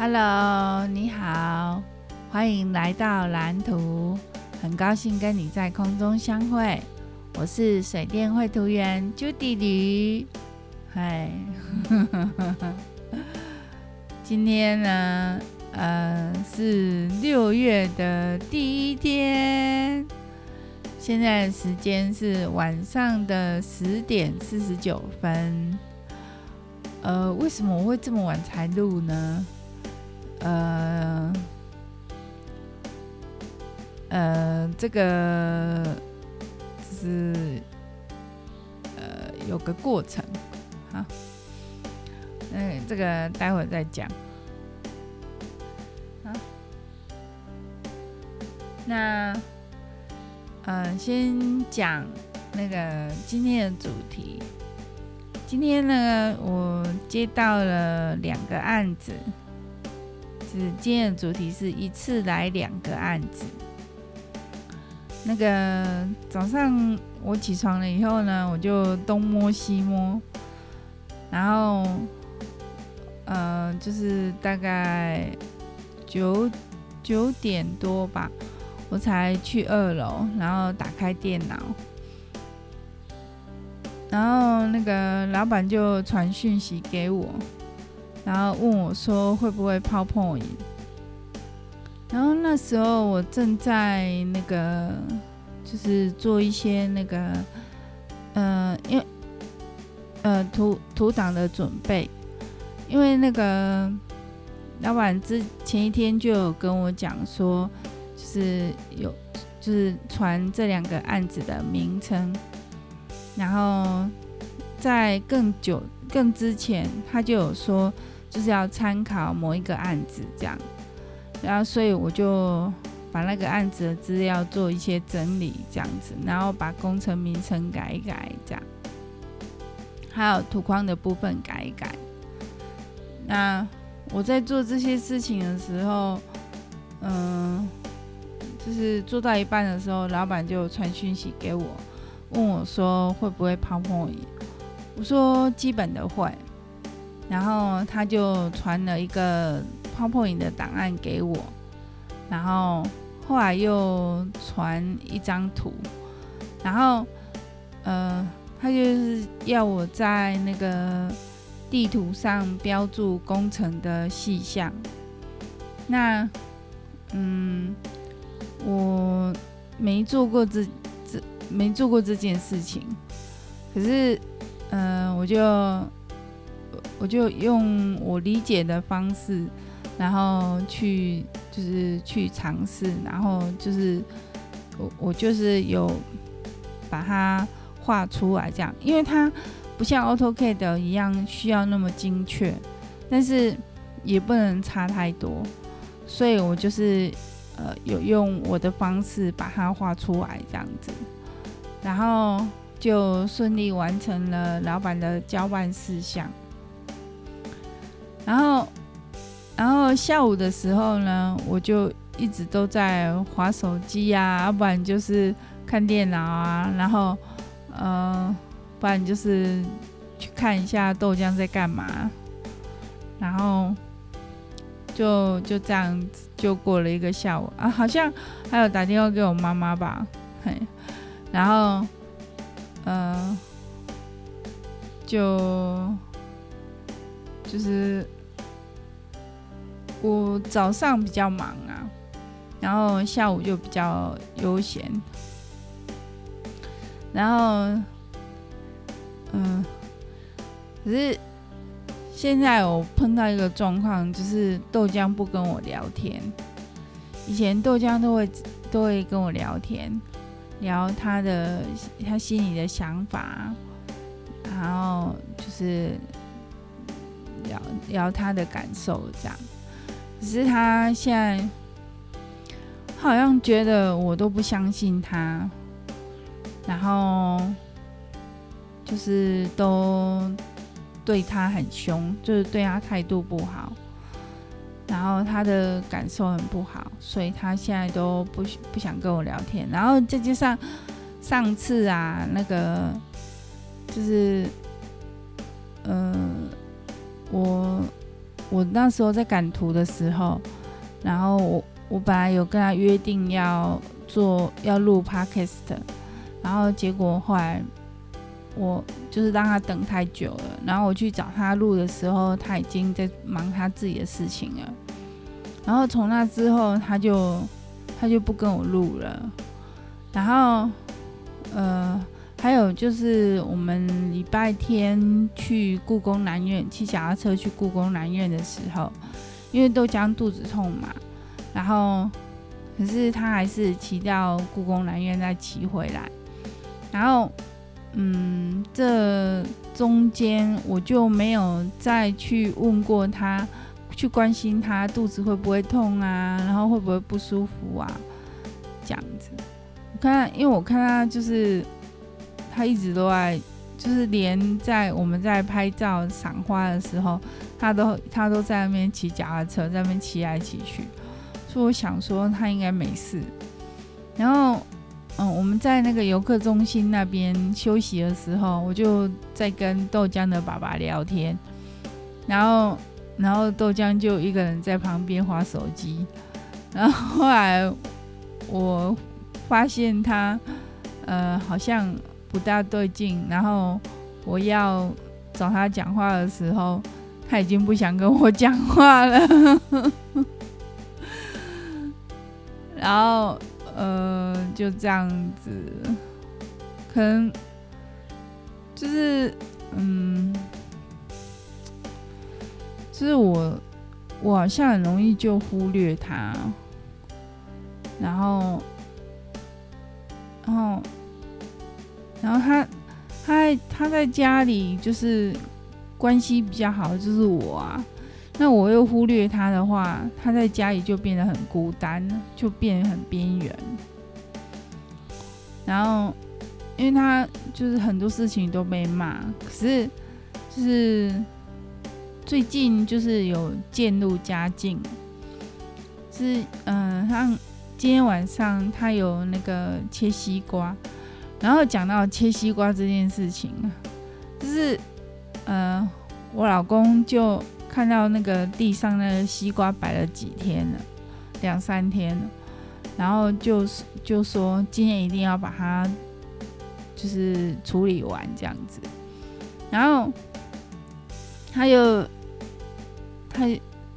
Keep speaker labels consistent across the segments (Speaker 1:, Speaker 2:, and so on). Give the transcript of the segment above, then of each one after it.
Speaker 1: Hello，你好，欢迎来到蓝图，很高兴跟你在空中相会。我是水电绘图员 Judy 吕，嗨，今天呢，呃，是六月的第一天，现在时间是晚上的十点四十九分。呃，为什么我会这么晚才录呢？呃，呃，这个就是呃有个过程，好，嗯，这个待会儿再讲，好，那呃先讲那个今天的主题，今天呢，我接到了两个案子。是今天的主题是一次来两个案子。那个早上我起床了以后呢，我就东摸西摸，然后呃，就是大概九九点多吧，我才去二楼，然后打开电脑，然后那个老板就传讯息给我。然后问我说会不会泡泡影然后那时候我正在那个就是做一些那个呃，因为呃图图档的准备，因为那个老板之前一天就有跟我讲说，就是有就是传这两个案子的名称，然后在更久更之前他就有说。就是要参考某一个案子这样，然后所以我就把那个案子的资料做一些整理这样子，然后把工程名称改一改这样，还有图框的部分改一改。那我在做这些事情的时候，嗯，就是做到一半的时候，老板就传讯息给我，问我说会不会 PowerPoint，我说基本的会。然后他就传了一个 PowerPoint 的档案给我，然后后来又传一张图，然后呃，他就是要我在那个地图上标注工程的细项。那嗯，我没做过这这没做过这件事情，可是嗯、我就。我就用我理解的方式，然后去就是去尝试，然后就是我我就是有把它画出来这样，因为它不像 AutoCAD 一样需要那么精确，但是也不能差太多，所以我就是呃有用我的方式把它画出来这样子，然后就顺利完成了老板的交办事项。然后，然后下午的时候呢，我就一直都在划手机呀，要不然就是看电脑啊，然后，呃，不然就是去看一下豆浆在干嘛，然后就就这样子就过了一个下午啊，好像还有打电话给我妈妈吧，嘿，然后，呃，就就是。我早上比较忙啊，然后下午就比较悠闲。然后，嗯，可是现在我碰到一个状况，就是豆浆不跟我聊天。以前豆浆都会都会跟我聊天，聊他的他心里的想法，然后就是聊聊他的感受这样。只是他现在好像觉得我都不相信他，然后就是都对他很凶，就是对他态度不好，然后他的感受很不好，所以他现在都不不想跟我聊天。然后再加上上次啊，那个就是嗯、呃，我。我那时候在赶图的时候，然后我我本来有跟他约定要做要录 podcast，然后结果后来我就是让他等太久了，然后我去找他录的时候，他已经在忙他自己的事情了，然后从那之后他就他就不跟我录了，然后呃。还有就是我们礼拜天去故宫南院骑脚踏车去故宫南院的时候，因为豆浆肚子痛嘛，然后可是他还是骑到故宫南院再骑回来，然后嗯，这中间我就没有再去问过他，去关心他肚子会不会痛啊，然后会不会不舒服啊，这样子。我看，因为我看他就是。他一直都在，就是连在我们在拍照赏花的时候，他都他都在那边骑脚踏车，在那边骑来骑去。所以我想说他应该没事。然后，嗯，我们在那个游客中心那边休息的时候，我就在跟豆浆的爸爸聊天。然后，然后豆浆就一个人在旁边划手机。然后后来我发现他，呃，好像。不大对劲，然后我要找他讲话的时候，他已经不想跟我讲话了。然后，呃，就这样子，可能就是，嗯，就是我，我好像很容易就忽略他，然后，然后。然后他，他他在家里就是关系比较好就是我啊，那我又忽略他的话，他在家里就变得很孤单，就变得很边缘。然后，因为他就是很多事情都被骂，可是就是最近就是有渐入佳境，是嗯，像今天晚上他有那个切西瓜。然后讲到切西瓜这件事情，就是，呃，我老公就看到那个地上那个西瓜摆了几天了，两三天了，然后就就说今天一定要把它就是处理完这样子，然后他又他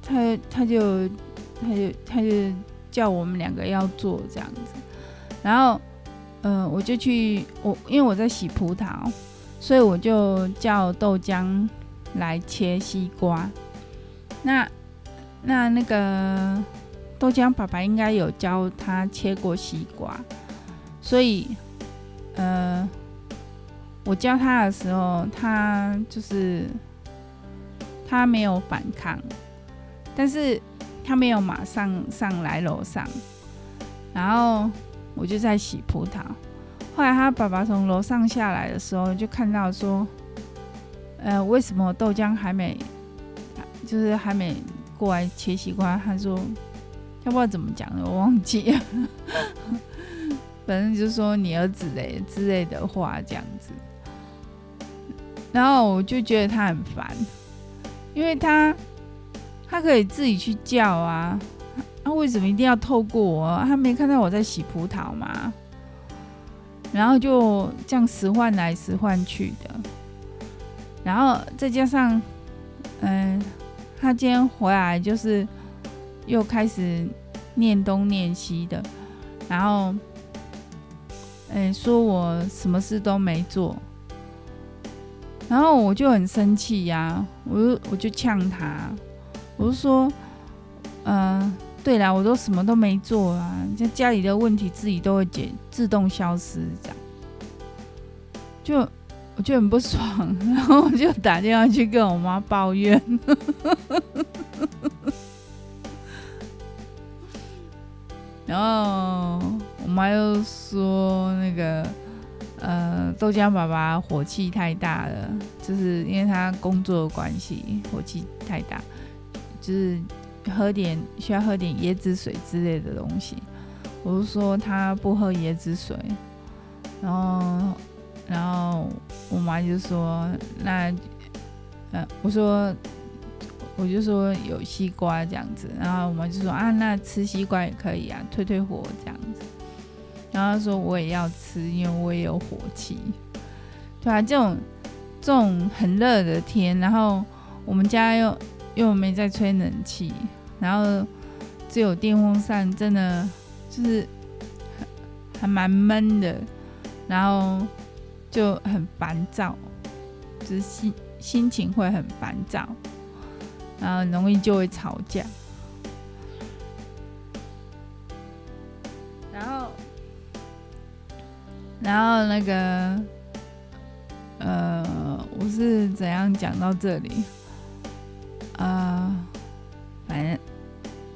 Speaker 1: 他他就他就他就叫我们两个要做这样子，然后。嗯、我就去我，因为我在洗葡萄，所以我就叫豆浆来切西瓜。那那那个豆浆爸爸应该有教他切过西瓜，所以呃，我教他的时候，他就是他没有反抗，但是他没有马上上来楼上，然后。我就在洗葡萄，后来他爸爸从楼上下来的时候，就看到说，呃，为什么豆浆还没，就是还没过来切西瓜？他说，他不知道怎么讲的，我忘记了，反正就是说你儿子嘞之类的话这样子。然后我就觉得他很烦，因为他他可以自己去叫啊。他、为什么一定要透过我？他没看到我在洗葡萄吗？然后就这样使唤来使唤去的，然后再加上，嗯，他今天回来就是又开始念东念西的，然后，嗯，说我什么事都没做，然后我就很生气呀，我就我就呛他，我就说，嗯。对啦，我都什么都没做啊，在家里的问题自己都会解，自动消失，这样，就我就很不爽，然后我就打电话去跟我妈抱怨，然后我妈又说那个呃豆浆爸爸火气太大了，就是因为他工作的关系，火气太大，就是。喝点需要喝点椰子水之类的东西，我就说他不喝椰子水，然后然后我妈就说那呃我说我就说有西瓜这样子，然后我妈就说啊，那吃西瓜也可以啊，退退火这样子。然后他说我也要吃，因为我也有火气。对啊，这种这种很热的天，然后我们家又又没在吹冷气，然后只有电风扇，真的就是还蛮闷的，然后就很烦躁，就是心心情会很烦躁，然后容易就会吵架，然后然后那个。呃，我是怎样讲到这里？啊、呃，反正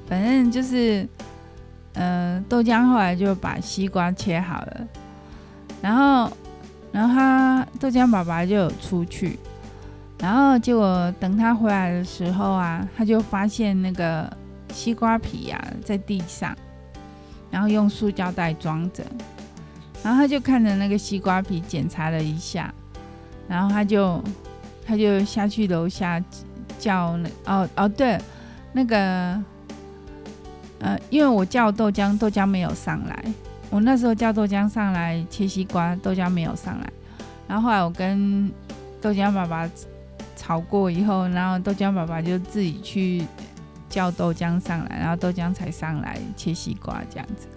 Speaker 1: 反正就是，呃，豆浆后来就把西瓜切好了，然后然后他豆浆爸爸就有出去，然后结果等他回来的时候啊，他就发现那个西瓜皮啊在地上，然后用塑胶袋装着，然后他就看着那个西瓜皮检查了一下。然后他就，他就下去楼下叫那哦哦对，那个，呃，因为我叫豆浆，豆浆没有上来。我那时候叫豆浆上来切西瓜，豆浆没有上来。然后后来我跟豆浆爸爸吵过以后，然后豆浆爸爸就自己去叫豆浆上来，然后豆浆才上来切西瓜这样子。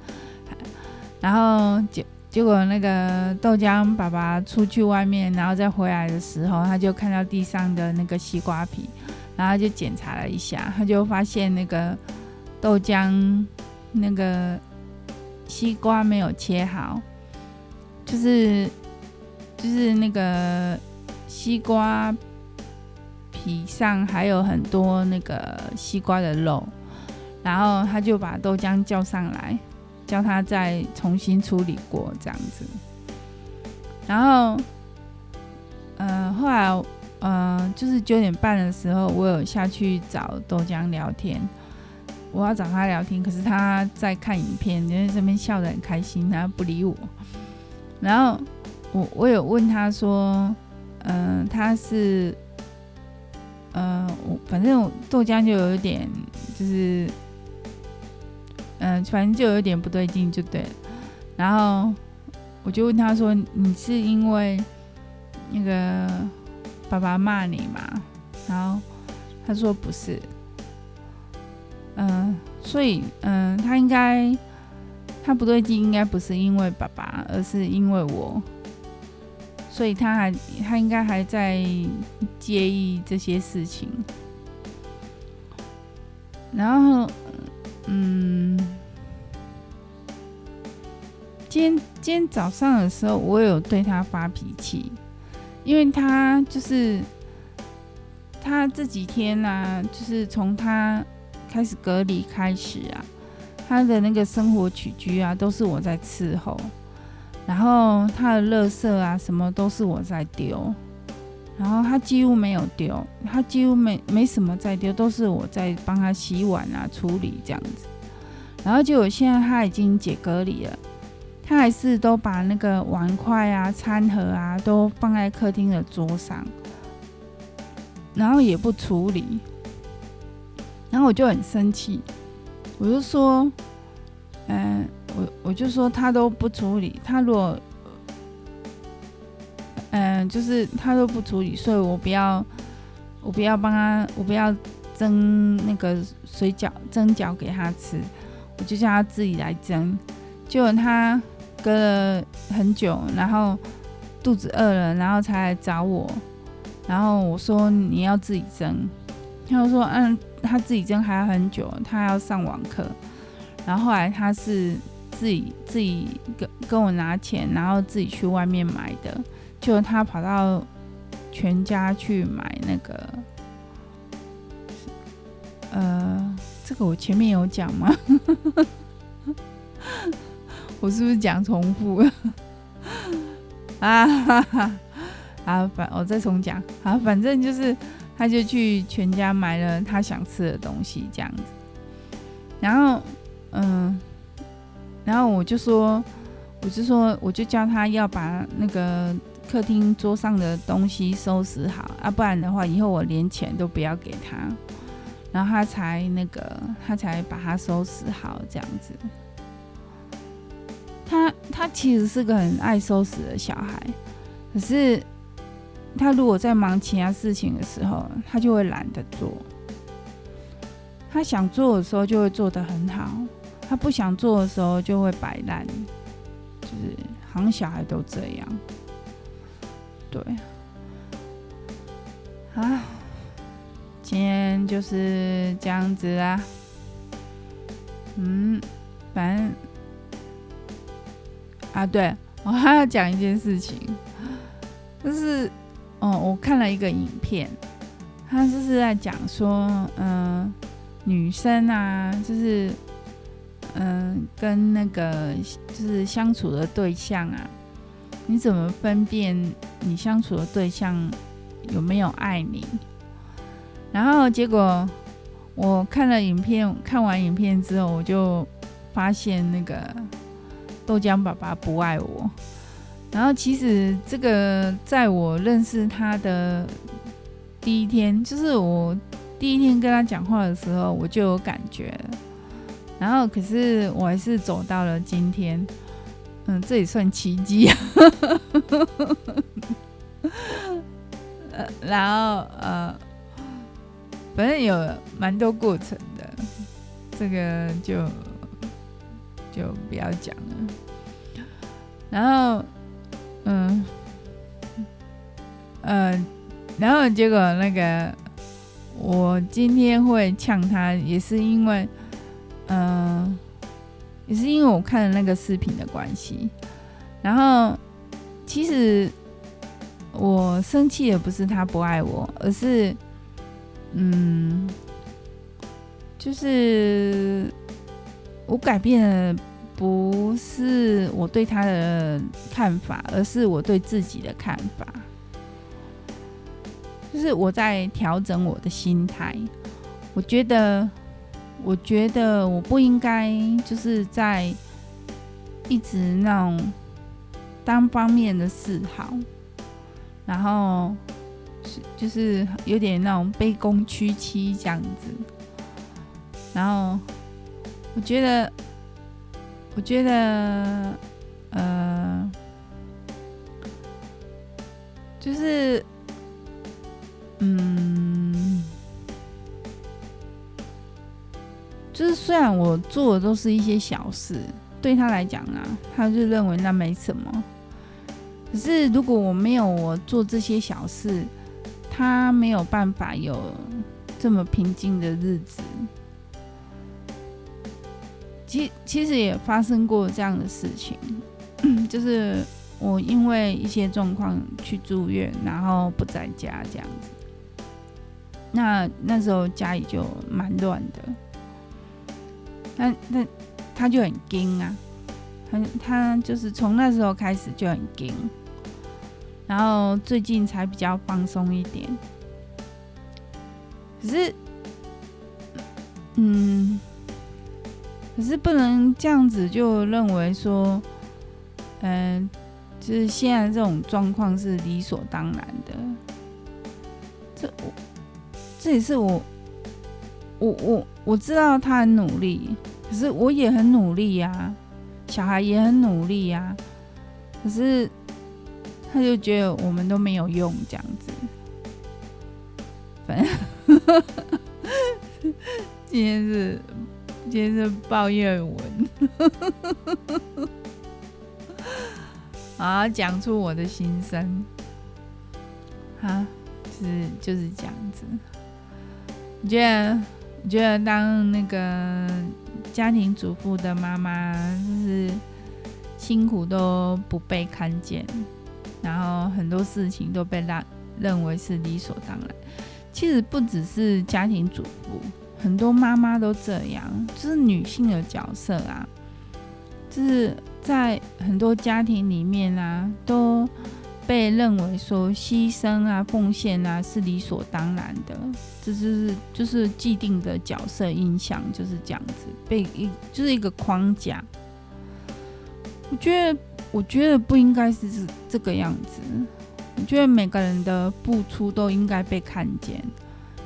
Speaker 1: 然后结。结果那个豆浆爸爸出去外面，然后再回来的时候，他就看到地上的那个西瓜皮，然后就检查了一下，他就发现那个豆浆那个西瓜没有切好，就是就是那个西瓜皮上还有很多那个西瓜的肉，然后他就把豆浆叫上来。叫他再重新处理过这样子，然后，呃，后来，呃，就是九点半的时候，我有下去找豆浆聊天，我要找他聊天，可是他在看影片，因为这边笑得很开心，他不理我。然后我我有问他说，嗯、他是，呃，我反正豆浆就有一点就是。嗯、反正就有点不对劲，就对了。然后我就问他说：“你是因为那个爸爸骂你吗？”然后他说：“不是。”嗯，所以嗯，他应该他不对劲，应该不是因为爸爸，而是因为我。所以他还他应该还在介意这些事情。然后。嗯，今天今天早上的时候，我有对他发脾气，因为他就是他这几天呢、啊，就是从他开始隔离开始啊，他的那个生活起居啊，都是我在伺候，然后他的垃圾啊，什么都是我在丢。然后他几乎没有丢，他几乎没没什么在丢，都是我在帮他洗碗啊、处理这样子。然后就我现在他已经解隔离了，他还是都把那个碗筷啊、餐盒啊都放在客厅的桌上，然后也不处理。然后我就很生气，我就说，嗯，我我就说他都不处理，他如果。嗯，就是他都不处理，所以我不要，我不要帮他，我不要蒸那个水饺，蒸饺给他吃，我就叫他自己来蒸。结果他隔了很久，然后肚子饿了，然后才来找我。然后我说你要自己蒸，他说嗯，他自己蒸还要很久，他要上网课。然后后来他是自己自己跟跟我拿钱，然后自己去外面买的。就他跑到全家去买那个，呃，这个我前面有讲吗？我是不是讲重复？啊哈哈！啊，反我再重讲啊，反正就是他就去全家买了他想吃的东西这样子，然后嗯，然后我就说，我就说，我就叫他要把那个。客厅桌上的东西收拾好啊，不然的话，以后我连钱都不要给他。然后他才那个，他才把它收拾好这样子。他他其实是个很爱收拾的小孩，可是他如果在忙其他事情的时候，他就会懒得做。他想做的时候就会做得很好，他不想做的时候就会摆烂，就是好像小孩都这样。对，啊。今天就是这样子啦，嗯，反正啊，对，我还要讲一件事情，就是，哦，我看了一个影片，他就是在讲说，嗯，女生啊，就是，嗯，跟那个就是相处的对象啊，你怎么分辨你相处的对象有没有爱你？然后结果我看了影片，看完影片之后，我就发现那个豆浆爸爸不爱我。然后其实这个在我认识他的第一天，就是我第一天跟他讲话的时候，我就有感觉。然后可是我还是走到了今天，嗯，这也算奇迹。然后呃。反正有蛮多过程的，这个就就不要讲了。然后，嗯，呃，然后结果那个，我今天会呛他，也是因为，嗯、也是因为我看了那个视频的关系。然后，其实我生气的不是他不爱我，而是。嗯，就是我改变的不是我对他的看法，而是我对自己的看法。就是我在调整我的心态。我觉得，我觉得我不应该就是在一直那种单方面的示好，然后。就是有点那种卑躬屈膝这样子，然后我觉得，我觉得，呃，就是，嗯，就是虽然我做的都是一些小事，对他来讲啊，他就认为那没什么。可是如果我没有我做这些小事，他没有办法有这么平静的日子。其其实也发生过这样的事情，就是我因为一些状况去住院，然后不在家这样子。那那时候家里就蛮乱的。那那他就很惊啊，很他就是从那时候开始就很惊。然后最近才比较放松一点，可是，嗯，可是不能这样子就认为说，嗯，就是现在这种状况是理所当然的。这我，这也是我，我我我知道他很努力，可是我也很努力呀，小孩也很努力呀，可是。他就觉得我们都没有用这样子，反正 今天是今天是抱怨文，啊，讲出我的心声，啊，是就是这样子。你觉得你觉得当那个家庭主妇的妈妈，就是辛苦都不被看见？然后很多事情都被认认为是理所当然。其实不只是家庭主妇，很多妈妈都这样，就是女性的角色啊，就是在很多家庭里面啊，都被认为说牺牲啊、奉献啊是理所当然的。这就是就是既定的角色印象就是这样子，被一就是一个框架。我觉得。我觉得不应该是这这个样子。我觉得每个人的付出都应该被看见，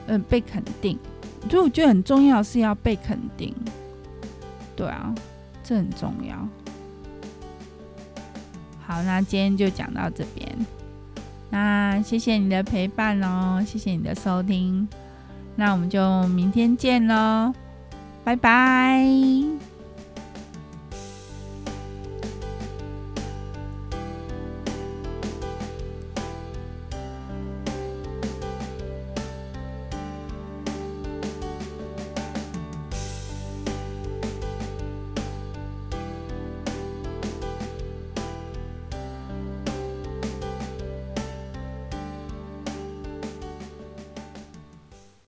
Speaker 1: 嗯、被肯定。就我觉得很重要是要被肯定。对啊，这很重要。好，那今天就讲到这边。那谢谢你的陪伴哦，谢谢你的收听。那我们就明天见喽，拜拜。